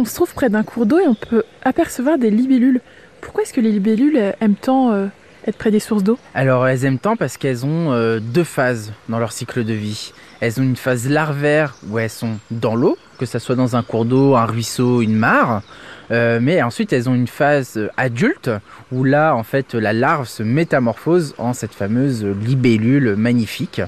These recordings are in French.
On se trouve près d'un cours d'eau et on peut apercevoir des libellules. Pourquoi est-ce que les libellules aiment tant euh, être près des sources d'eau? Alors elles aiment tant parce qu'elles ont euh, deux phases dans leur cycle de vie. Elles ont une phase larvaire où elles sont dans l'eau, que ce soit dans un cours d'eau, un ruisseau, une mare. Euh, mais ensuite elles ont une phase adulte où là en fait la larve se métamorphose en cette fameuse libellule magnifique.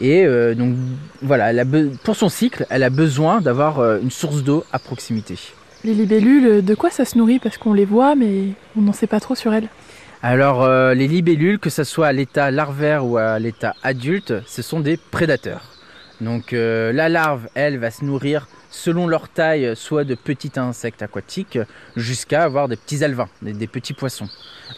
Et euh, donc voilà, elle a be- pour son cycle, elle a besoin d'avoir euh, une source d'eau à proximité. Les libellules, euh, de quoi ça se nourrit? Parce qu'on les voit, mais on n'en sait pas trop sur elles. Alors euh, les libellules, que ce soit à l'état larvaire ou à l'état adulte, ce sont des prédateurs. Donc euh, la larve, elle, va se nourrir selon leur taille, soit de petits insectes aquatiques, jusqu'à avoir des petits alevins, des, petits poissons.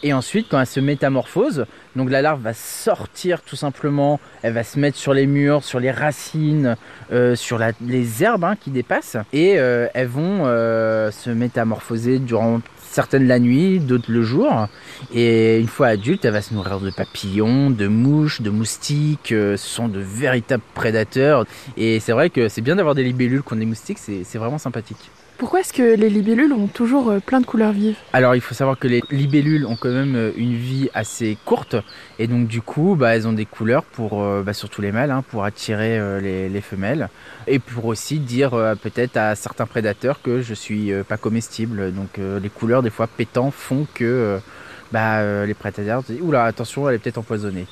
Et ensuite, quand elle se métamorphose, donc la larve va sortir tout simplement, elle va se mettre sur les murs, sur les racines, euh, sur les herbes hein, qui dépassent, et euh, elles vont euh, se métamorphoser durant certaines la nuit, d'autres le jour. Et une fois adulte, elle va se nourrir de papillons, de mouches, de moustiques. Ce sont de véritables prédateurs. Et c'est vrai que c'est bien d'avoir des libellules contre des moustiques, c'est c'est vraiment sympathique. Pourquoi est-ce que les libellules ont toujours euh, plein de couleurs vives? Alors il faut savoir que les libellules ont quand même euh, une vie assez courte. Et donc du coup, bah, elles ont des couleurs pour, euh, bah, surtout les mâles, hein, pour attirer euh, les, les femelles. Et pour aussi dire euh, peut-être à certains prédateurs que je suis euh, pas comestible. Donc les couleurs des fois pétants font que... bah, les prédateurs disent Oula, attention, elle est peut-être empoisonnée.